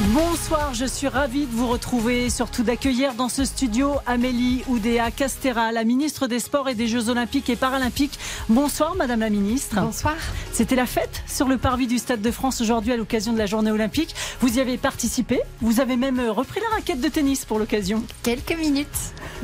Bonsoir, je suis ravie de vous retrouver, surtout d'accueillir dans ce studio Amélie Oudéa Castera, la ministre des Sports et des Jeux Olympiques et Paralympiques. Bonsoir, Madame la ministre. Bonsoir. C'était la fête sur le parvis du Stade de France aujourd'hui à l'occasion de la journée olympique. Vous y avez participé, vous avez même repris la raquette de tennis pour l'occasion. Quelques minutes,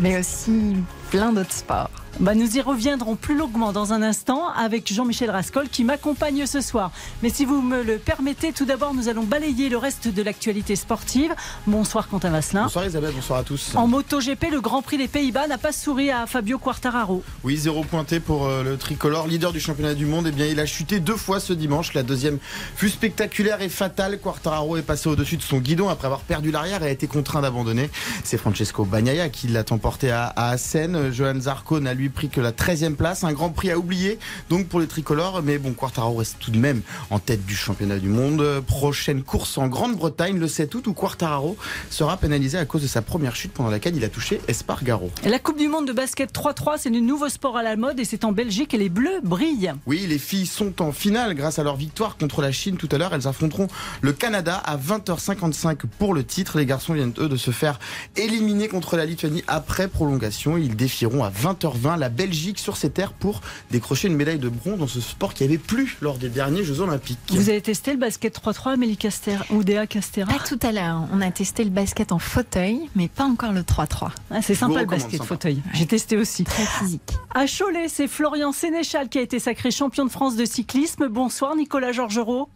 mais aussi plein d'autres sports. Bah, nous y reviendrons plus longuement dans un instant avec Jean-Michel Rascol qui m'accompagne ce soir. Mais si vous me le permettez, tout d'abord, nous allons balayer le reste de l'actualité sportive. Bonsoir Quentin Vasselin. Bonsoir Isabelle, bonsoir à tous. En MotoGP, le Grand Prix des Pays-Bas n'a pas souri à Fabio Quartararo. Oui, zéro pointé pour euh, le tricolore, leader du championnat du monde. Eh bien, il a chuté deux fois ce dimanche. La deuxième fut spectaculaire et fatale. Quartararo est passé au-dessus de son guidon après avoir perdu l'arrière et a été contraint d'abandonner. C'est Francesco Bagnaia qui l'a emporté à, à Assen. Johan Zarco n'a lui pris que la 13e place. Un grand prix à oublier donc pour les tricolores. Mais bon, Quartararo reste tout de même en tête du championnat du monde. Prochaine course en Grande-Bretagne le 7 août où Quartararo sera pénalisé à cause de sa première chute pendant laquelle il a touché Espargaro. La Coupe du Monde de basket 3-3, c'est le nouveau sport à la mode et c'est en Belgique et les Bleus brillent. Oui, les filles sont en finale grâce à leur victoire contre la Chine tout à l'heure. Elles affronteront le Canada à 20h55 pour le titre. Les garçons viennent eux de se faire éliminer contre la Lituanie après prolongation. Ils défieront à 20h20 la Belgique sur ses terres pour décrocher une médaille de bronze dans ce sport qui avait plu lors des derniers Jeux Olympiques. Vous avez testé le basket 3-3, Amélie Caster, ou Déa Castera Pas tout à l'heure. On a testé le basket en fauteuil, mais pas encore le 3-3. Ah, c'est sympa le basket fauteuil. J'ai testé aussi. Très physique. À Cholet, c'est Florian Sénéchal qui a été sacré champion de France de cyclisme. Bonsoir Nicolas Georgerot.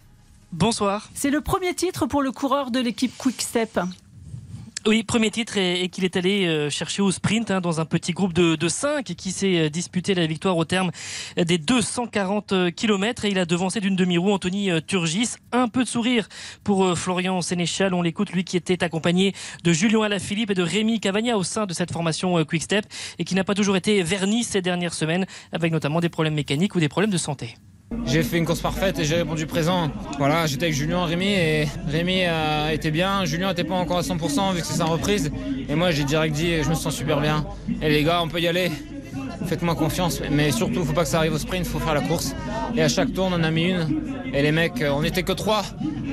Bonsoir. C'est le premier titre pour le coureur de l'équipe Quick Step. Oui, premier titre et, qu'il est allé euh, chercher au sprint hein, dans un petit groupe de, de 5 qui s'est euh, disputé la victoire au terme des 240 km et il a devancé d'une demi-roue Anthony euh, Turgis. Un peu de sourire pour Florian Sénéchal, on l'écoute, lui qui était accompagné de Julien Alaphilippe et de Rémi Cavagna au sein de cette formation Quick Step et qui n'a pas toujours été verni ces dernières semaines avec notamment des problèmes mécaniques ou des problèmes de santé. J'ai fait une course parfaite et j'ai répondu présent. Voilà, j'étais avec Julien Rémi et Rémi été bien. Julien n'était pas encore à 100% vu que c'est sa reprise. Et moi, j'ai direct dit, je me sens super bien. Et les gars, on peut y aller. Faites-moi confiance. Mais surtout, faut pas que ça arrive au sprint, faut faire la course. Et à chaque tour, on en a mis une. Et les mecs, on n'était que trois.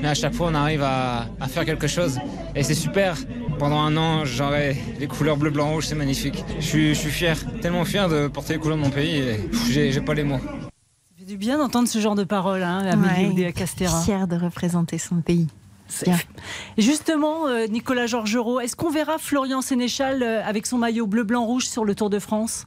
Mais à chaque fois, on arrive à, faire quelque chose. Et c'est super. Pendant un an, j'aurai les couleurs bleu, blanc, rouge, c'est magnifique. Je suis, je suis fier, tellement fier de porter les couleurs de mon pays j'ai pas les mots du bien d'entendre ce genre de paroles, hein, Amélie ouais, Castera. Fière de représenter son pays. Justement, euh, Nicolas Georgerot, est-ce qu'on verra Florian Sénéchal euh, avec son maillot bleu, blanc, rouge sur le Tour de France?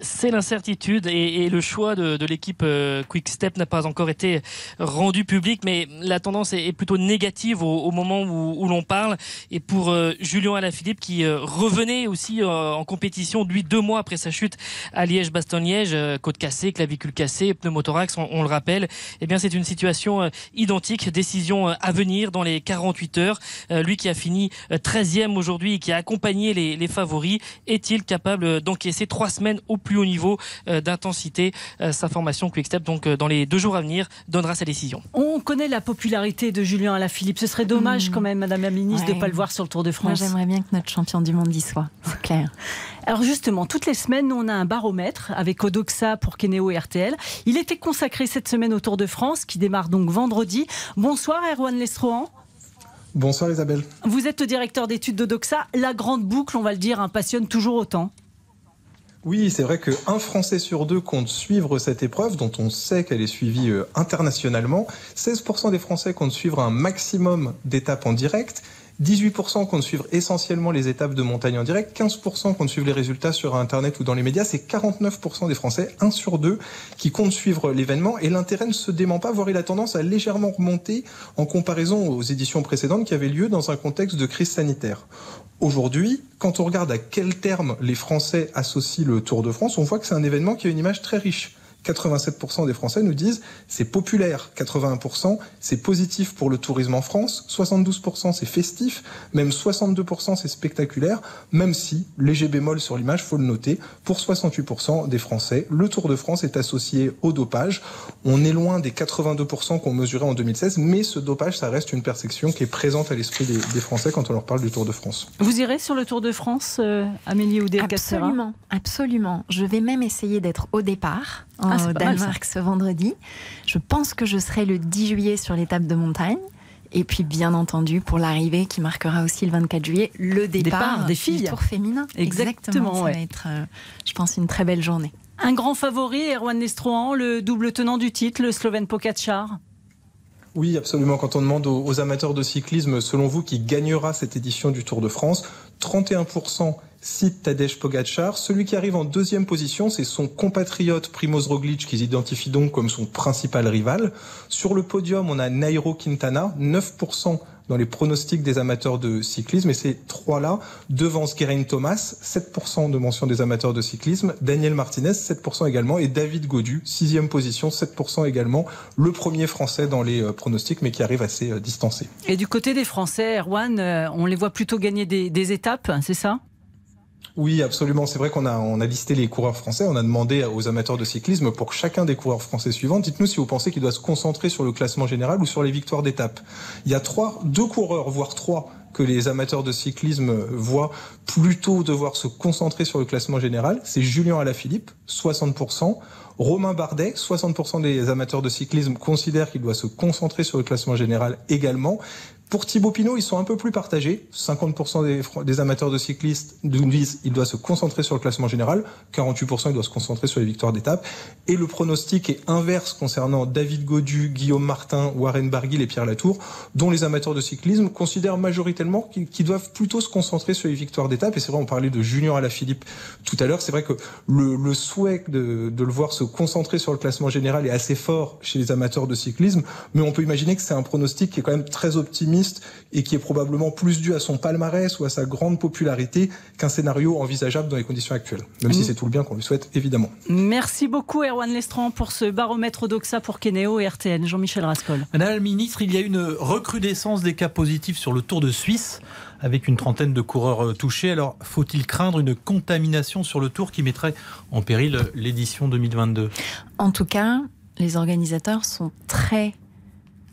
C'est l'incertitude et, le choix de, l'équipe euh, Quick Step n'a pas encore été rendu public, mais la tendance est, plutôt négative au, moment où, l'on parle. Et pour euh, Julien Alaphilippe, qui euh, revenait aussi en compétition, lui, deux mois après sa chute à Liège-Bastogne-Liège, côte cassée, clavicule cassée, pneumothorax, on, on le rappelle, eh bien c'est une situation identique. Décision à venir dans les 48 heures. lui qui a fini 13e aujourd'hui et qui a accompagné les, les favoris, est-il capable d'encaisser trois semaines au plus plus haut niveau euh, d'intensité. Euh, sa formation Quickstep, donc euh, dans les deux jours à venir, donnera sa décision. On connaît la popularité de Julien Alaphilippe. Ce serait dommage hmm. quand même, Madame la Ministre, de ne pas le voir sur le Tour de France. j'aimerais bien que notre champion du monde y soit, c'est clair. Alors justement, toutes les semaines, on a un baromètre avec Odoxa pour Kenéo et RTL. Il était consacré cette semaine au Tour de France, qui démarre donc vendredi. Bonsoir Erwan Lestrohan. Bonsoir Isabelle. Vous êtes le directeur d'études d'Odoxa. La grande boucle, on va le dire, passionne toujours autant. Oui, c'est vrai qu'un Français sur deux compte suivre cette épreuve, dont on sait qu'elle est suivie euh, internationalement. 16% des Français comptent suivre un maximum d'étapes en direct. 18% comptent suivre essentiellement les étapes de montagne en direct, 15% comptent suivre les résultats sur Internet ou dans les médias, c'est 49% des Français, 1 sur 2, qui comptent suivre l'événement, et l'intérêt ne se dément pas, voire il a tendance à légèrement remonter en comparaison aux éditions précédentes qui avaient lieu dans un contexte de crise sanitaire. Aujourd'hui, quand on regarde à quel terme les Français associent le Tour de France, on voit que c'est un événement qui a une image très riche 87% des Français nous disent c'est populaire, 81% c'est positif pour le tourisme en France, 72% c'est festif, même 62% c'est spectaculaire, même si, léger bémol sur l'image, faut le noter, pour 68% des Français, le Tour de France est associé au dopage. On est loin des 82% qu'on mesurait en 2016, mais ce dopage, ça reste une perception qui est présente à l'esprit des, des, Français quand on leur parle du Tour de France. Vous irez sur le Tour de France, euh, Amélie Oudéa Absolument, absolument. Je vais même essayer d'être au départ ah, au Danemark ce vendredi. Je pense que je serai le 10 juillet sur l'étape de montagne. Et puis, bien entendu, pour l'arrivée qui marquera aussi le 24 juillet, le départ, des filles. Du tour féminin. Exactement. Ça va être, euh, je pense, une très belle journée. Un grand favori, Erwan Nestrohan, le double tenant du titre, le Slovène Pogacar oui, absolument. Quand on demande aux, aux, amateurs de cyclisme, selon vous, qui gagnera cette édition du Tour de France, 31% cite Tadej Pogacar. Celui qui arrive en deuxième position, c'est son compatriote Primoz Roglic, qu'ils identifient donc comme son principal rival. Sur le podium, on a Nairo Quintana, 9% dans les pronostics des amateurs de cyclisme. Et ces trois-là devancent Geraint Thomas, 7% de mention des amateurs de cyclisme, Daniel Martinez, 7% également, et David Godu, sixième position, 7% également, le premier français dans les euh, pronostics, mais qui arrive assez euh, distancé. Et du côté des Français, Erwan, euh, on les voit plutôt gagner des étapes, c'est ça? Oui, absolument. C'est vrai qu'on a, on a listé les coureurs français. On a demandé aux amateurs de cyclisme pour chacun des coureurs français suivants, dites-nous si vous pensez qu'il doit se concentrer sur le classement général ou sur les victoires d'étape. Il y a trois, deux coureurs, voire trois, que les amateurs de cyclisme voient plutôt devoir se concentrer sur le classement général. C'est Julien Alaphilippe, 60%. Romain Bardet, 60% des amateurs de cyclisme considèrent qu'il doit se concentrer sur le classement général également. Pour Thibaut Pinot, ils sont un peu plus partagés. 50% des, amateurs de cyclistes disent il doit se concentrer sur le classement général. 48% il doit se concentrer sur les victoires d'étape. Et le pronostic est inverse concernant David Godu, Guillaume Martin, Warren Barguil et Pierre Latour, dont les amateurs de cyclisme considèrent majoritairement qu'ils qu doivent plutôt se concentrer sur les victoires d'étape. Et c'est vrai, on parlait de Junior Alaphilippe tout à l'heure. C'est vrai que le, le souhait de, de le voir se concentrer sur le classement général est assez fort chez les amateurs de cyclisme. Mais on peut imaginer que c'est un pronostic qui est quand même très optimiste et qui est probablement plus dû à son palmarès ou à sa grande popularité qu'un scénario envisageable dans les conditions actuelles. Même si mmh. c'est tout le bien qu'on lui souhaite, évidemment. Merci beaucoup, Erwan Lestran, pour ce baromètre d'Oxa pour Kenéo et RTN. Jean-Michel Rascol. Madame la ministre, il y a une recrudescence des cas positifs sur le Tour de Suisse avec une trentaine de coureurs euh, touchés. Alors, faut-il craindre une contamination sur le Tour qui mettrait en péril l'édition 2022 En tout cas, les organisateurs sont très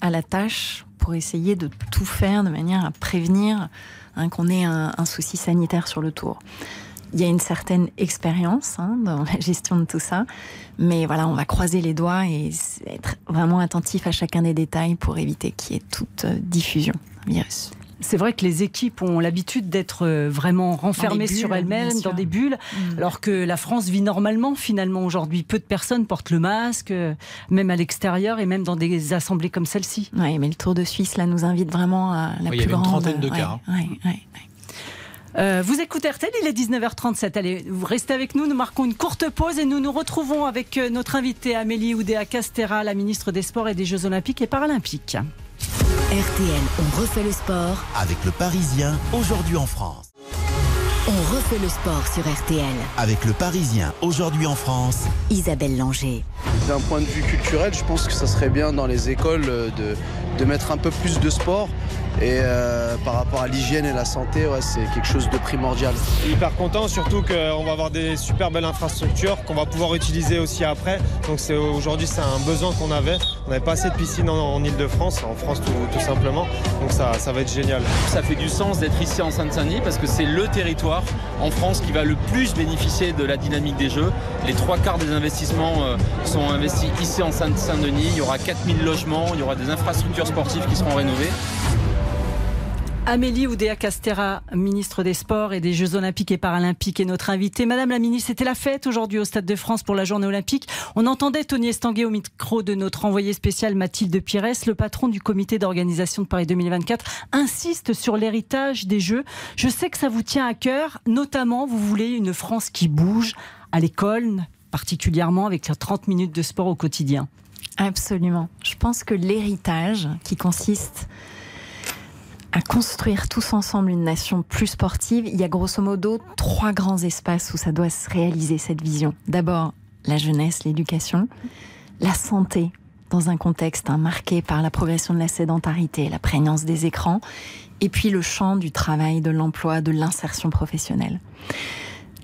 à la tâche pour essayer de tout faire de manière à prévenir hein, qu'on ait un, souci sanitaire sur le tour. Il y a une certaine expérience hein, dans la gestion de tout ça, mais voilà, on va croiser les doigts et être vraiment attentif à chacun des détails pour éviter qu'il y ait toute diffusion virus. C'est vrai que les équipes ont l'habitude d'être euh, vraiment renfermées bulles, sur elles-mêmes, dans des bulles, mmh. alors que la France vit normalement finalement aujourd'hui. Peu de personnes portent le masque, euh, même à l'extérieur et même dans des assemblées comme celle-ci. Oui, mais le Tour de Suisse, là, nous invite vraiment à la oui, plus il y grande... une trentaine de ouais, cas. Ouais, ouais, euh, vous écoutez RTL, il est 19h37. Allez, vous restez avec nous, nous marquons une courte pause et nous nous retrouvons avec notre invitée Amélie Oudéa Castera, la ministre des Sports et des Jeux Olympiques et Paralympiques. RTL, on refait le sport. Avec le Parisien, aujourd'hui en France. On refait le sport sur RTL. Avec le Parisien, aujourd'hui en France. Isabelle Langer. D'un point de vue culturel, je pense que ça serait bien dans les écoles de, de mettre un peu plus de sport. Et euh, par rapport à l'hygiène et la santé, ouais, c'est quelque chose de primordial. Hyper content, surtout qu'on va avoir des super belles infrastructures qu'on va pouvoir utiliser aussi après. Donc aujourd'hui, c'est un besoin qu'on avait. On n'avait pas assez de piscines en, en Ile-de-France, en France tout, tout, simplement. Donc ça, ça va être génial. Ça fait du sens d'être ici en Seine-Saint-Denis parce que c'est le territoire en France qui va le plus bénéficier de la dynamique des Jeux. Les trois quarts des investissements euh, sont investis ici en Seine-Saint-Denis. Il y aura 4000 logements, il y aura des infrastructures sportives qui seront rénovées. Amélie Oudéa Castera, ministre des Sports et des Jeux Olympiques et Paralympiques, est notre invitée. Madame la ministre, c'était la fête aujourd'hui au Stade de France pour la journée olympique. On entendait Tony Estanguet au micro de notre envoyé spécial Mathilde Pires, le patron du comité d'organisation de Paris 2024, insiste sur l'héritage des Jeux. Je sais que ça vous tient à cœur, notamment vous voulez une France qui bouge à l'école, particulièrement avec 30 minutes de sport au quotidien. Absolument. Je pense que l'héritage qui consiste à construire tous ensemble une nation plus sportive, il y a grosso modo trois grands espaces où ça doit se réaliser, cette vision. D'abord, la jeunesse, l'éducation, la santé, dans un contexte hein, marqué par la progression de la sédentarité, la prégnance des écrans, et puis le champ du travail, de l'emploi, de l'insertion professionnelle.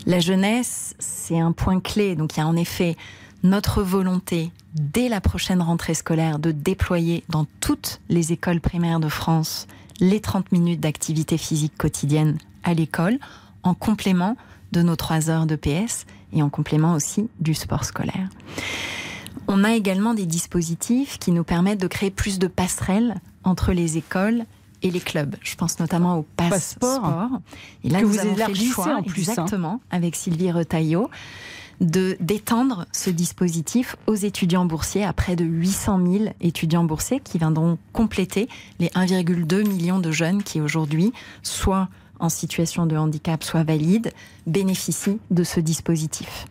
La jeunesse, c'est un point clé. Donc il y a en effet notre volonté, dès la prochaine rentrée scolaire, de déployer dans toutes les écoles primaires de France les 30 minutes d'activité physique quotidienne à l'école, en complément de nos 3 heures de PS et en complément aussi du sport scolaire. On a également des dispositifs qui nous permettent de créer plus de passerelles entre les écoles et les clubs. Je pense notamment au passeport. Et là, que nous vous avons fait le choix, en plus, hein. exactement, avec Sylvie Retailleau, de d'étendre ce dispositif aux étudiants boursiers à près de 800 000 étudiants boursiers qui viendront compléter les 1,2 million de jeunes qui aujourd'hui, soit en situation de handicap, soit valides, bénéficient de ce dispositif.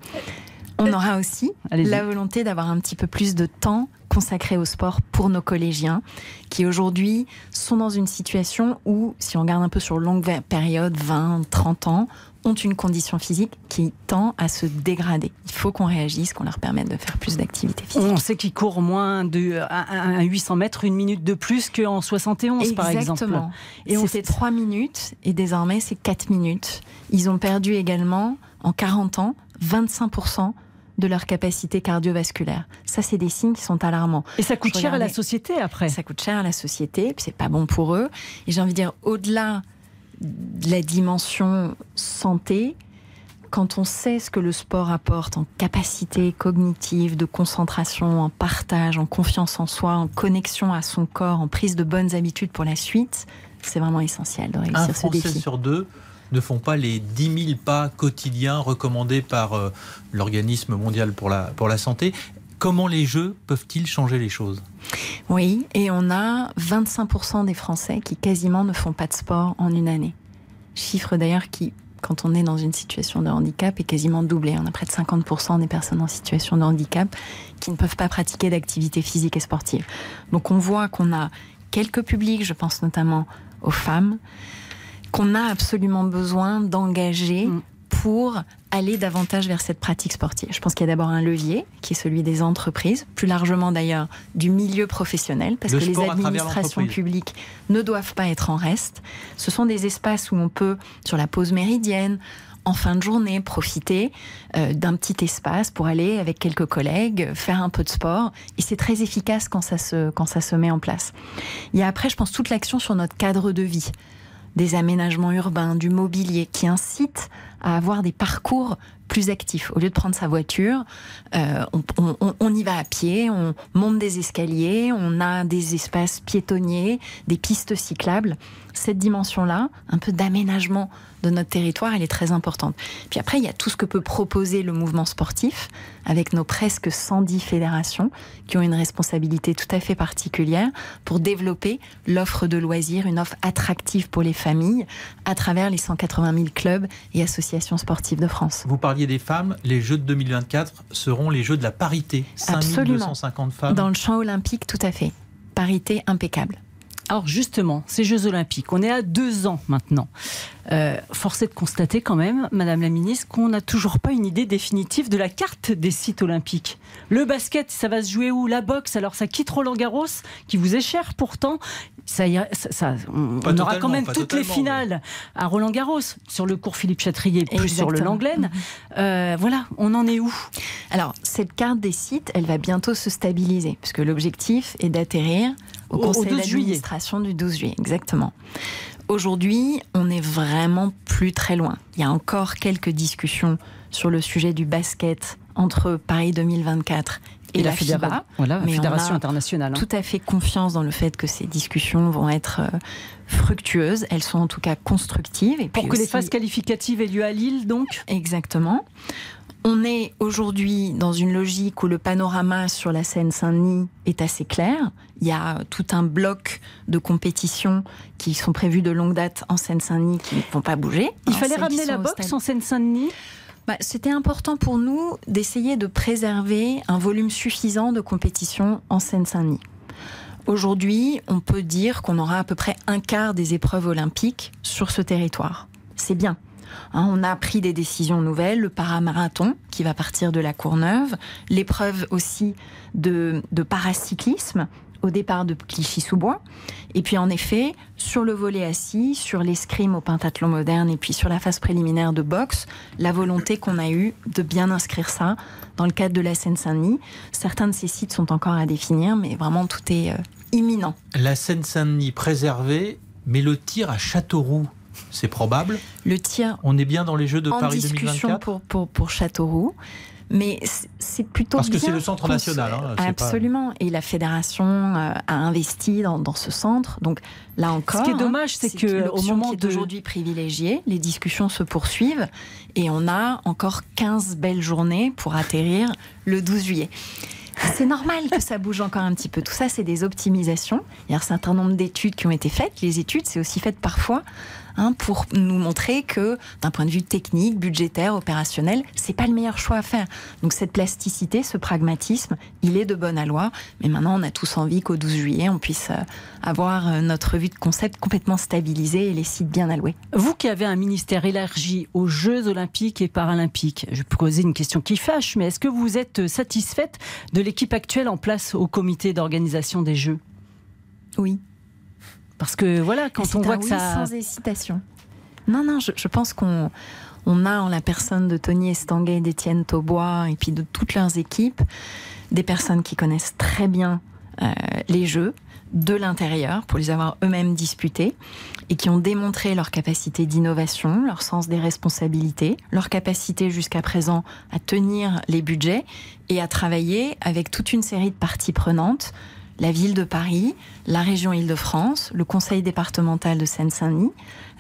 On aura aussi la volonté d'avoir un petit peu plus de temps consacré au sport pour nos collégiens qui aujourd'hui sont dans une situation où, si on regarde un peu sur longue période, 20, 30 ans, ont une condition physique qui tend à se dégrader. Il faut qu'on réagisse, qu'on leur permette de faire plus d'activité physique. On sait qu'ils courent moins de à, à 800 mètres, une minute de plus qu'en 71, par exemple. Exactement. Et on C'était 3 minutes et désormais c'est 4 minutes. Ils ont perdu également, en 40 ans, 25% de leur capacité cardiovasculaire. Ça, c'est des signes qui sont alarmants. Et ça coûte cher à la société après. Ça coûte cher à la société, puis c'est pas bon pour eux. Et j'ai envie de dire, au-delà de la dimension santé, quand on sait ce que le sport apporte en capacité cognitive, de concentration, en partage, en confiance en soi, en connexion à son corps, en prise de bonnes habitudes pour la suite, c'est vraiment essentiel de Un réussir ce Français défi. sur deux ne font pas les 10 000 pas quotidiens recommandés par euh, l'organisme mondial pour la, pour la santé. Comment les jeux peuvent-ils changer les choses? Oui, et on a 25% des Français qui quasiment ne font pas de sport en une année. Chiffre d'ailleurs qui, quand on est dans une situation de handicap, est quasiment doublé. On a près de 50% des personnes en situation de handicap qui ne peuvent pas pratiquer d'activité physique et sportive. Donc on voit qu'on a quelques publics, je pense notamment aux femmes, qu'on a absolument besoin d'engager pour aller davantage vers cette pratique sportive. Je pense qu'il y a d'abord un levier, qui est celui des entreprises, plus largement d'ailleurs du milieu professionnel, parce Le que les administrations publiques ne doivent pas être en reste. Ce sont des espaces où on peut, sur la pause méridienne, en fin de journée, profiter euh, d'un petit espace pour aller avec quelques collègues faire un peu de sport. Et c'est très efficace quand ça se, quand ça se met en place. Il y a après, je pense, toute l'action sur notre cadre de vie des aménagements urbains, du mobilier, qui incitent à avoir des parcours plus actifs. Au lieu de prendre sa voiture, euh, on, y va à pied, on monte des escaliers, on a des espaces piétonniers, des pistes cyclables. Cette dimension-là, un peu d'aménagement de notre territoire, elle est très importante. Puis après, il y a tout ce que peut proposer le mouvement sportif, avec nos presque 110 fédérations qui ont une responsabilité tout à fait particulière pour développer l'offre de loisirs, une offre attractive pour les familles à travers les 180 000 clubs et associations sportives de France. Des femmes, les Jeux de 2024 seront les Jeux de la parité. Absolument. 5250 femmes. Dans le champ olympique, tout à fait. Parité impeccable. Alors justement, ces Jeux Olympiques, on est à deux ans maintenant. Euh, force est de constater quand même, Madame la Ministre, qu'on n'a toujours pas une idée définitive de la carte des sites olympiques. Le basket, ça va se jouer où? La boxe, alors ça quitte Roland Garros, qui vous est cher pourtant. Ça, ira- ça- ça- on, on aura quand même toutes les finales à Roland Garros, sur le cours Philippe Chatrier, plus sur le Exactement. Langlaine. Euh, voilà, on en est où? Alors, cette carte des sites, elle va bientôt se stabiliser, puisque l'objectif est d'atterrir au, conseil 12 juillet. d'administration du 12 juillet. Exactement. Aujourd'hui, on est vraiment plus très loin. Il y a encore quelques discussions sur le sujet du basket entre Paris 2024 et, la, fédéra- FIBA. voilà, la Mais on Fédération a internationale. hein. Tout à fait confiance dans le fait que ces discussions vont être euh, fructueuses. Elles sont en tout cas constructives. Et Pour puis que les phases qualificatives aient lieu à Lille, donc? Exactement. On est aujourd'hui dans une logique où le panorama sur la Seine-Saint-Denis est assez clair. Il y a tout un bloc de compétitions qui sont prévues de longue date en Seine-Saint-Denis qui ne vont pas bouger. Il fallait ramener la boxe stade- en Seine-Saint-Denis Bah, C'était important pour nous d'essayer de préserver un volume suffisant de compétitions en Seine-Saint-Denis. Aujourd'hui, on peut dire qu'on aura à peu près un quart des épreuves olympiques sur ce territoire. C'est bien. Hein, on a pris des décisions nouvelles, le paramarathon qui va partir de la Courneuve, l'épreuve aussi de, de paracyclisme au départ de Clichy-sous-Bois. Et puis en effet, sur le volet assis, sur l'escrime au pentathlon moderne et puis sur la phase préliminaire de boxe, la volonté qu'on a eue de bien inscrire ça dans le cadre de la Seine-Saint-Denis. Certains de ces sites sont encore à définir, mais vraiment tout est euh, imminent. La Seine-Saint-Denis préservée, mais le tir à Châteauroux, c'est probable Le tir. On est bien dans les Jeux de en Paris discussion 2024 pour, pour, pour Châteauroux. Mais c'est- plutôt Parce que c'est le centre national, hein, pas- Absolument. Et la fédération euh, a investi dans, dans ce centre. Donc là encore, qui est dommage, c'est que au moment qui est de- aujourd'hui privilégiée, les discussions se poursuivent et on a encore 15 belles journées pour atterrir le 12 juillet. C'est normal que ça bouge encore un petit peu. Tout ça, c'est des optimisations. Il y a un certain nombre d'études qui ont été faites. Les études, c'est aussi fait parfois hein, pour nous montrer que, d'un point de vue technique, budgétaire, opérationnel, c'est pas le meilleur choix à faire. Donc cette plasticité, ce pragmatisme, il est de bonne aloi. Mais maintenant, on a tous envie qu'au 12 juillet, on puisse euh, avoir euh, notre revue de concept complètement stabilisée et les sites bien alloués. Vous qui avez un ministère élargi aux Jeux olympiques et paralympiques, je peux poser une question qui fâche, mais est-ce que vous êtes satisfaite de l'équipe actuelle en place au comité d'organisation des Jeux? Oui. Parce que voilà, quand on voit un que oui ça... sans hésitation. Non, non, je, je pense qu'on on a en la personne de Tony Estanguet, d'Étienne Taubois et puis de toutes leurs équipes des personnes qui connaissent très bien euh, les jeux de l'intérieur pour les avoir eux-mêmes disputés et qui ont démontré leur capacité d'innovation, leur sens des responsabilités, leur capacité jusqu'à présent à tenir les budgets et à travailler avec toute une série de parties prenantes la ville de Paris, la région Île-de-France, le conseil départemental de Seine-Saint-Denis,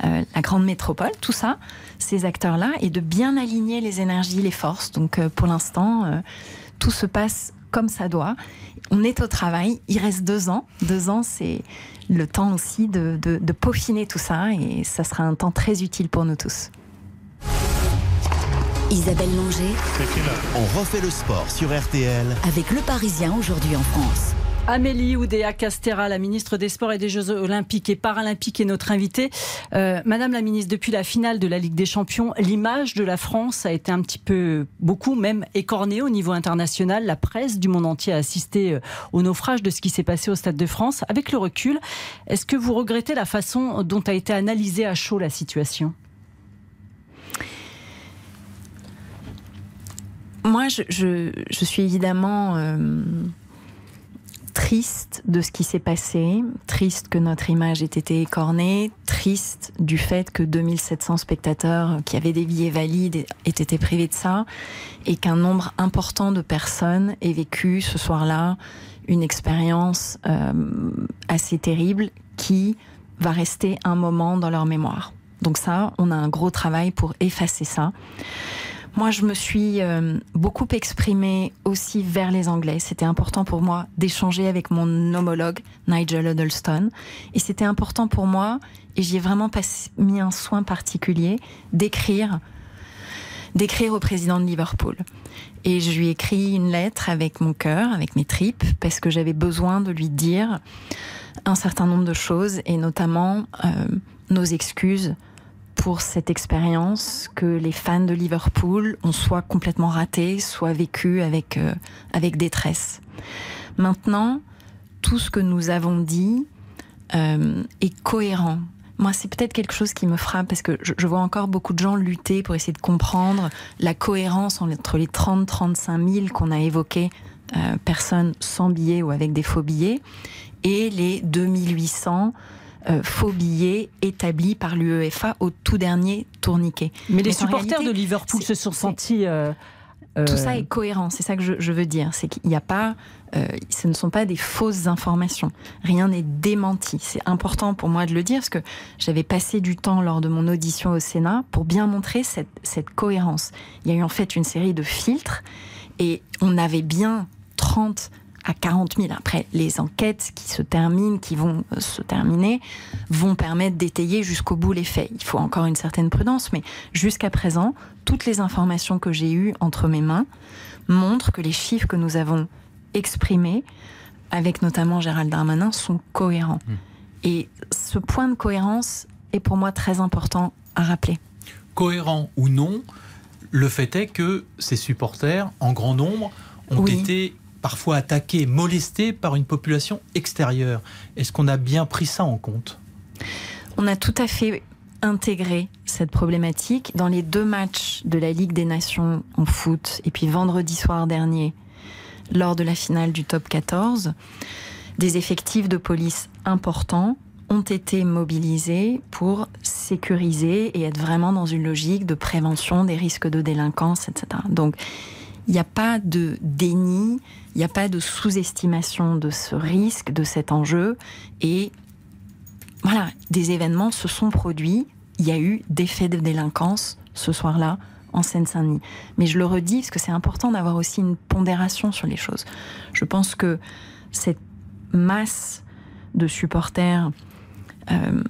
euh, la grande métropole, tout ça, ces acteurs-là, et de bien aligner les énergies, les forces. Donc euh, pour l'instant, euh, tout se passe comme ça doit. On est au travail, il reste deux ans. Deux ans, c'est le temps aussi de, de- de peaufiner tout ça, et ça sera un temps très utile pour nous tous. Isabelle Langer On refait le sport sur RTL avec Le Parisien aujourd'hui en France. Amélie Oudéa Castera, la ministre des Sports et des Jeux Olympiques et Paralympiques, est notre invitée. Euh, Madame la ministre, depuis la finale de la Ligue des Champions, l'image de la France a été un petit peu, beaucoup même, écornée au niveau international. La presse du monde entier a assisté euh, au naufrage de ce qui s'est passé au Stade de France. Avec le recul, est-ce que vous regrettez la façon dont a été analysée à chaud la situation? Moi, je, suis évidemment euh, triste de ce qui s'est passé, triste que notre image ait été écornée, triste du fait que 2700 spectateurs qui avaient des billets valides aient été privés de ça, et qu'un nombre important de personnes aient vécu ce soir-là une expérience euh, assez terrible qui va rester un moment dans leur mémoire. Donc ça, on a un gros travail pour effacer ça. Moi, je me suis euh, beaucoup exprimée aussi vers les Anglais. C'était important pour moi d'échanger avec mon homologue, Nigel Huddleston. Et c'était important pour moi, et j'y ai vraiment mis un soin particulier, d'écrire d'écrire au président de Liverpool. Et je lui ai écrit une lettre avec mon cœur, avec mes tripes, parce que j'avais besoin de lui dire un certain nombre de choses, et notamment euh, nos excuses pour cette expérience que les fans de Liverpool ont soit complètement raté, soit vécu avec, euh, avec détresse. Maintenant, tout ce que nous avons dit euh, est cohérent. Moi, c'est peut-être quelque chose qui me frappe parce que je, je vois encore beaucoup de gens lutter pour essayer de comprendre la cohérence entre les 30-35 000 qu'on a évoqués, euh, personnes sans billets ou avec des faux billets, et les 2800 euh, faux billets établis par l'UEFA au tout dernier tourniquet. Mais les supporters réalité, de Liverpool se sont sentis... euh, tout euh, ça est cohérent, c'est ça que je, je veux dire. C'est qu'il n'y a pas, euh, ce ne sont pas des fausses informations. Rien n'est démenti. C'est important pour moi de le dire parce que j'avais passé du temps lors de mon audition au Sénat pour bien montrer cette, cette cohérence. Il y a eu en fait une série de filtres et on avait bien 30 à 40 000. Après, les enquêtes qui se terminent, qui vont euh, se terminer, vont permettre d'étayer jusqu'au bout les faits. Il faut encore une certaine prudence, mais jusqu'à présent, toutes les informations que j'ai eues entre mes mains montrent que les chiffres que nous avons exprimés, avec notamment Gérald Darmanin, sont cohérents. Et ce point de cohérence est pour moi très important à rappeler. cohérent ou non, le fait est que ces supporters, en grand nombre, ont été parfois attaqués, molestés par une population extérieure. Est-ce qu'on a bien pris ça en compte? On a tout à fait intégré cette problématique dans les deux matchs de la Ligue des Nations en foot et puis vendredi soir dernier lors de la finale du top 14. Des effectifs de police importants ont été mobilisés pour sécuriser et être vraiment dans une logique de prévention des risques de délinquance, etc. Donc, il n'y a pas de déni, il n'y a pas de sous-estimation de ce risque, de cet enjeu. Et voilà, des événements se sont produits. Il y a eu des faits de délinquance ce soir-là en Seine-Saint-Denis. Mais je le redis parce que c'est important d'avoir aussi une pondération sur les choses. Je pense que cette masse de supporters euh,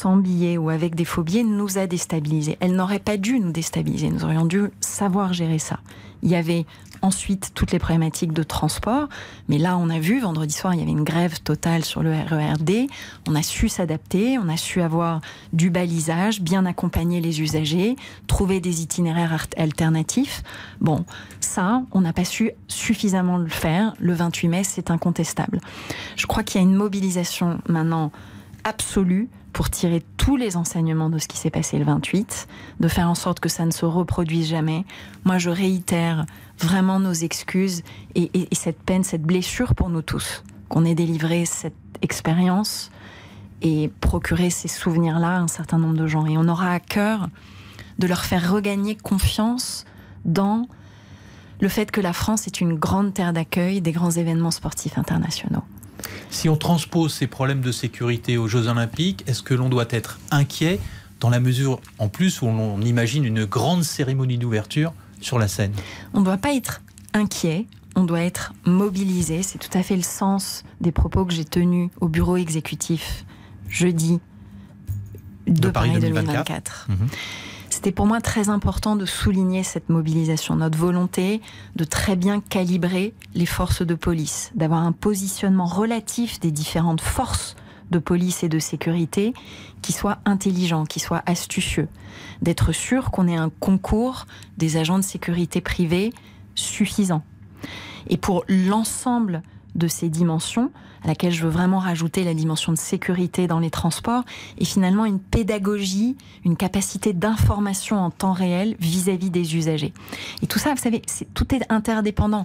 sans billets ou avec des faux billets nous a déstabilisés. Elle n'aurait pas dû nous déstabiliser. Nous aurions dû savoir gérer ça. Il y avait ensuite toutes les problématiques de transport, mais là on a vu vendredi soir il y avait une grève totale sur le RERD. On a su s'adapter, on a su avoir du balisage, bien accompagner les usagers, trouver des itinéraires alternatifs. Bon, ça, on n'a pas su suffisamment le faire. Le 28 mai, c'est incontestable. Je crois qu'il y a une mobilisation maintenant absolue pour tirer tous les enseignements de ce qui s'est passé le 28, de faire en sorte que ça ne se reproduise jamais. Moi, je réitère vraiment nos excuses et, cette peine, cette blessure pour nous tous, qu'on ait délivré cette expérience et procuré ces souvenirs-là à un certain nombre de gens. Et on aura à cœur de leur faire regagner confiance dans le fait que la France est une grande terre d'accueil des grands événements sportifs internationaux. Si on transpose ces problèmes de sécurité aux Jeux Olympiques, est-ce que l'on doit être inquiet dans la mesure, en plus, où on imagine une grande cérémonie d'ouverture sur la scène? On ne doit pas être inquiet, on doit être mobilisé. C'est tout à fait le sens des propos que j'ai tenus au bureau exécutif jeudi de, Paris, 2024. C'était pour moi très important de souligner cette mobilisation, notre volonté de très bien calibrer les forces de police, d'avoir un positionnement relatif des différentes forces de police et de sécurité qui soit intelligent, qui soit astucieux, d'être sûr qu'on ait un concours des agents de sécurité privés suffisant. Et pour l'ensemble de ces dimensions, à laquelle je veux vraiment rajouter la dimension de sécurité dans les transports, et finalement une pédagogie, une capacité d'information en temps réel vis-à-vis des usagers. Et tout ça, vous savez, tout est interdépendant.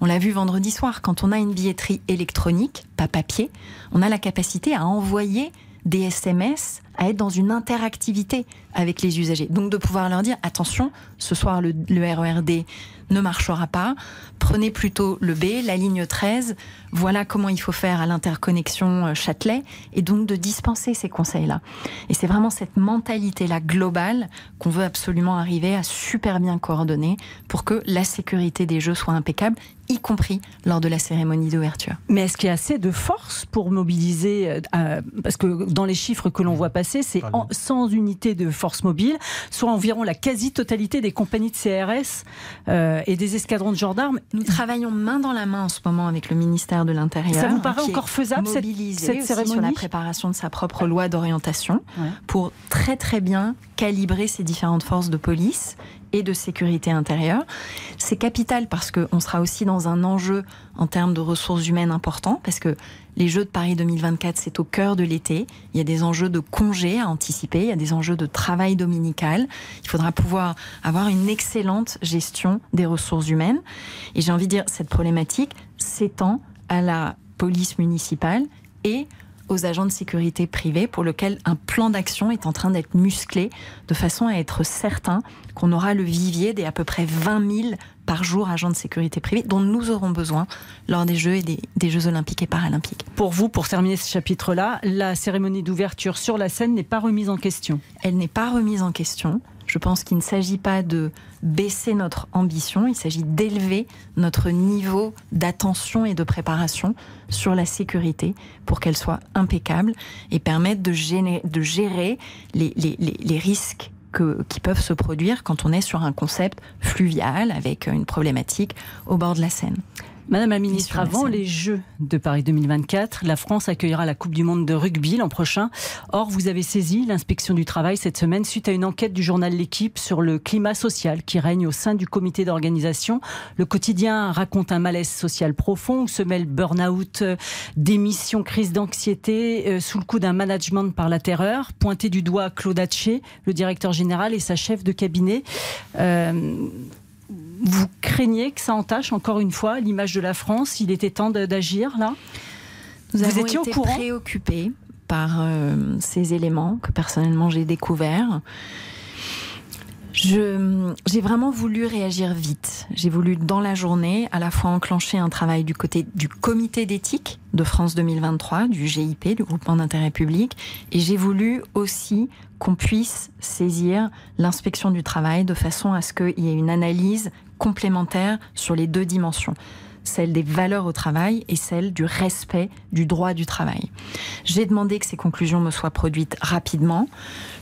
On l'a vu vendredi soir, quand on a une billetterie électronique, pas papier, on a la capacité à envoyer des SMS, à être dans une interactivité avec les usagers. Donc de pouvoir leur dire, attention, ce soir le, le RERD ne marchera pas. Prenez plutôt le B, la ligne 13. Voilà comment il faut faire à l'interconnexion euh, Châtelet. Et donc de dispenser ces conseils-là. Et c'est vraiment cette mentalité-là globale qu'on veut absolument arriver à super bien coordonner pour que la sécurité des jeux soit impeccable y compris lors de la cérémonie d'ouverture. Mais est-ce qu'il y a assez de force pour mobiliser euh, Parce que dans les chiffres que l'on voit passer, c'est 100 unités de force mobile, soit environ la quasi-totalité des compagnies de CRS euh, et des escadrons de gendarmes. Nous travaillons main dans la main en ce moment avec le ministère de l'Intérieur. Ça vous paraît encore faisable cette, cette cérémonie sur la préparation de sa propre loi d'orientation pour très très bien calibrer ces différentes forces de police et de sécurité intérieure. C'est capital parce qu'on sera aussi dans un enjeu en termes de ressources humaines importants, parce que les Jeux de Paris 2024, c'est au cœur de l'été. Il y a des enjeux de congés à anticiper, il y a des enjeux de travail dominical. Il faudra pouvoir avoir une excellente gestion des ressources humaines. Et j'ai envie de dire, cette problématique s'étend à la police municipale et aux agents de sécurité privés pour lequel un plan d'action est en train d'être musclé de façon à être certain qu'on aura le vivier des à peu près 20 000 par jour agents de sécurité privés dont nous aurons besoin lors des Jeux et des, des Jeux olympiques et paralympiques. Pour vous, pour terminer ce chapitre-là, la cérémonie d'ouverture sur la scène n'est pas remise en question Elle n'est pas remise en question. Je pense qu'il ne s'agit pas de baisser notre ambition, il s'agit d'élever notre niveau d'attention et de préparation sur la sécurité pour qu'elle soit impeccable et permettre de, gérer les, risques qui peuvent se produire quand on est sur un concept fluvial avec une problématique au bord de la Seine. Madame la ministre, avant les Jeux de Paris 2024, la France accueillera la Coupe du Monde de rugby l'an prochain. Or, vous avez saisi l'inspection du travail cette semaine suite à une enquête du journal L'équipe sur le climat social qui règne au sein du comité d'organisation. Le quotidien raconte un malaise social profond où se mêle burn-out, démission, crise d'anxiété, euh, sous le coup d'un management par la terreur. Pointé du doigt Claude Hatché, le directeur général et sa chef de cabinet. Euh, vous craignez que ça entache encore une fois l'image de la France? Il était temps d'agir là? Nous vous avons étiez été au courant préoccupés par euh, ces éléments que personnellement j'ai découverts. J'ai vraiment voulu réagir vite. J'ai voulu, dans la journée, à la fois enclencher un travail du côté du comité d'éthique de France 2023, du GIP, du groupement d'intérêt public, et j'ai voulu aussi qu'on puisse saisir l'inspection du travail de façon à ce qu'il y ait une analyse complémentaire sur les deux dimensions celle des valeurs au travail et celle du respect du droit du travail. J'ai demandé que ces conclusions me soient produites rapidement.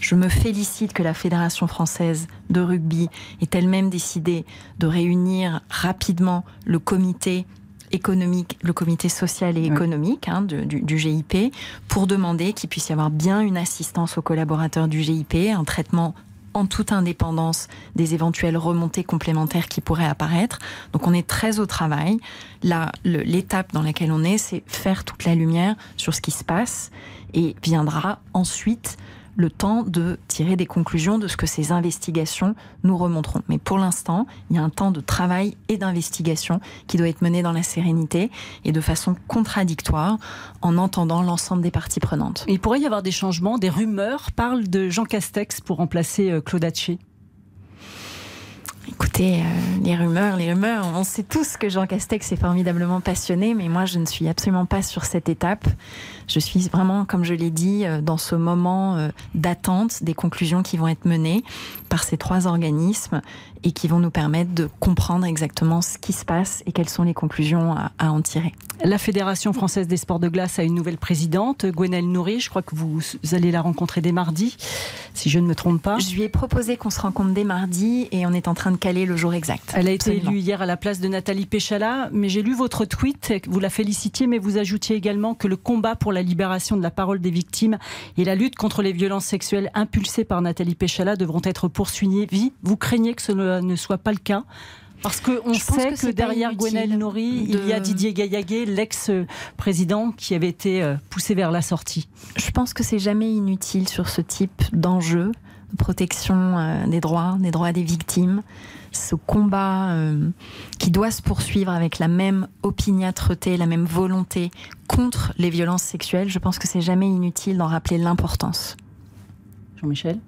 Je me félicite que la Fédération française de rugby ait elle-même décidé de réunir rapidement le comité économique, le comité social et économique hein, du, du, GIP, pour demander qu'il puisse y avoir bien une assistance aux collaborateurs du GIP, un traitement en toute indépendance des éventuelles remontées complémentaires qui pourraient apparaître. Donc on est très au travail. Là, l'étape dans laquelle on est, c'est faire toute la lumière sur ce qui se passe et viendra ensuite le temps de tirer des conclusions de ce que ces investigations nous remonteront. Mais pour l'instant, il y a un temps de travail et d'investigation qui doit être mené dans la sérénité et de façon contradictoire en entendant l'ensemble des parties prenantes. Il pourrait y avoir des changements, des rumeurs parlent de Jean Castex pour remplacer euh, Claude Haché. Écoutez, euh, les rumeurs, les rumeurs, on sait tous que Jean Castex est formidablement passionné, mais moi je ne suis absolument pas sur cette étape. Je suis vraiment, comme je l'ai dit, euh, dans ce moment euh, d'attente des conclusions qui vont être menées par ces trois organismes et qui vont nous permettre de comprendre exactement ce qui se passe et quelles sont les conclusions à, en tirer. La Fédération française des sports de glace a une nouvelle présidente, Gwenelle Nourri. Je crois que vous allez la rencontrer dès mardi, si je ne me trompe pas. Je lui ai proposé qu'on se rencontre dès mardi et on est en train de caler le jour exact. Elle a été élue hier à la place de Nathalie Péchala, mais j'ai lu votre tweet, vous la félicitiez, mais vous ajoutiez également que le combat pour la libération de la parole des victimes et la lutte contre les violences sexuelles impulsées par Nathalie Péchala devront être poursuivies. Vous craignez que ce ne soit pas le cas parce qu'on sait que, derrière Gwenelle Nourri, il y a Didier Gaillaguet, l'ex-président, qui avait été euh, poussé vers la sortie. Je pense que c'est jamais inutile sur ce type d'enjeu, de protection euh, des droits, des droits des victimes. Ce combat euh, qui doit se poursuivre avec la même opiniâtreté, la même volonté contre les violences sexuelles, je pense que c'est jamais inutile d'en rappeler l'importance. Jean-Michel?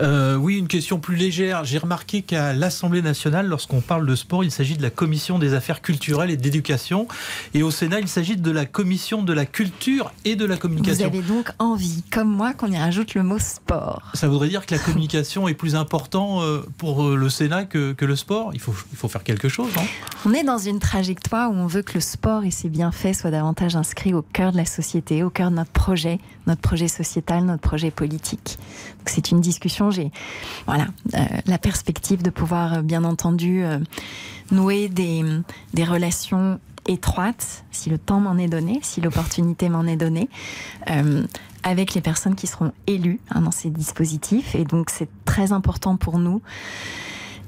Euh, oui, une question plus légère. J'ai remarqué qu'à l'Assemblée nationale, lorsqu'on parle de sport, il s'agit de la commission des affaires culturelles et d'éducation. Et au Sénat, il s'agit de la commission de la culture et de la communication. Vous avez donc envie, comme moi, qu'on y rajoute le mot sport. Ça voudrait dire que la communication est plus important euh, pour euh, le Sénat que, que le sport il faut, il faut faire quelque chose, non On est dans une trajectoire où on veut que le sport et ses bienfaits soient davantage inscrits au cœur de la société, au cœur de notre projet, notre projet sociétal, notre projet politique. C'est une discussion j'ai voilà, euh, la perspective de pouvoir, euh, bien entendu, euh, nouer des, relations étroites, si le temps m'en est donné, si l'opportunité m'en est donnée, avec les personnes qui seront élues hein, dans ces dispositifs. Et donc c'est très important pour nous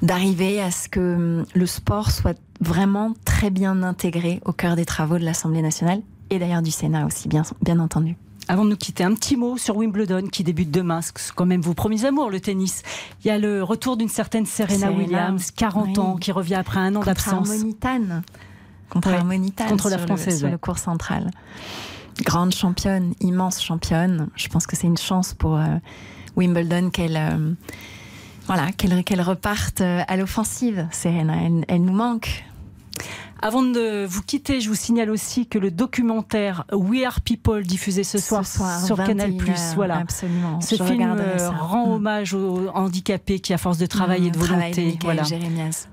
d'arriver à ce que le sport soit vraiment très bien intégré au cœur des travaux de l'Assemblée nationale et d'ailleurs du Sénat aussi, bien entendu. Avant de nous quitter, un petit mot sur Wimbledon qui débute demain. C'est quand même vos premiers amours, le tennis. Il y a le retour d'une certaine Serena, Williams, 40 ans, qui revient après un an d'absence. Contre Harmonitane. Contre la française. Le, sur le cours central. Grande championne, immense championne. Je pense que c'est une chance pour euh, Wimbledon qu'elle. Euh, voilà, qu'elle reparte euh, à l'offensive, Serena. elle nous manque. Avant de vous quitter, je vous signale aussi que le documentaire We Are People diffusé ce soir, sur Canal+, voilà, absolument. ce film euh, rend mm. hommage aux handicapés qui, à force de travail et de mm, volonté, voilà,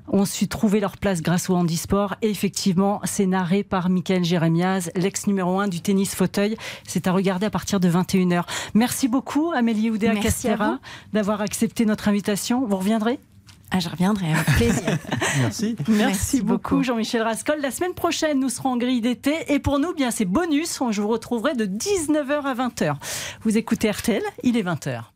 ont su trouver leur place grâce au handisport. Et effectivement, c'est narré par Michael Jérémiaz, l'ex numéro 1 du tennis fauteuil. C'est à regarder à partir de 21h. Merci beaucoup, Amélie Oudéa Castera, d'avoir accepté notre invitation. Vous reviendrez? Ah, je reviendrai, avec plaisir. Merci. Merci, Merci beaucoup, beaucoup. Jean-Michel Rascol. La semaine prochaine, nous serons en grille d'été. Et pour nous, bien, c'est bonus. Je vous retrouverai de 19h à 20h. Vous écoutez RTL, il est 20h.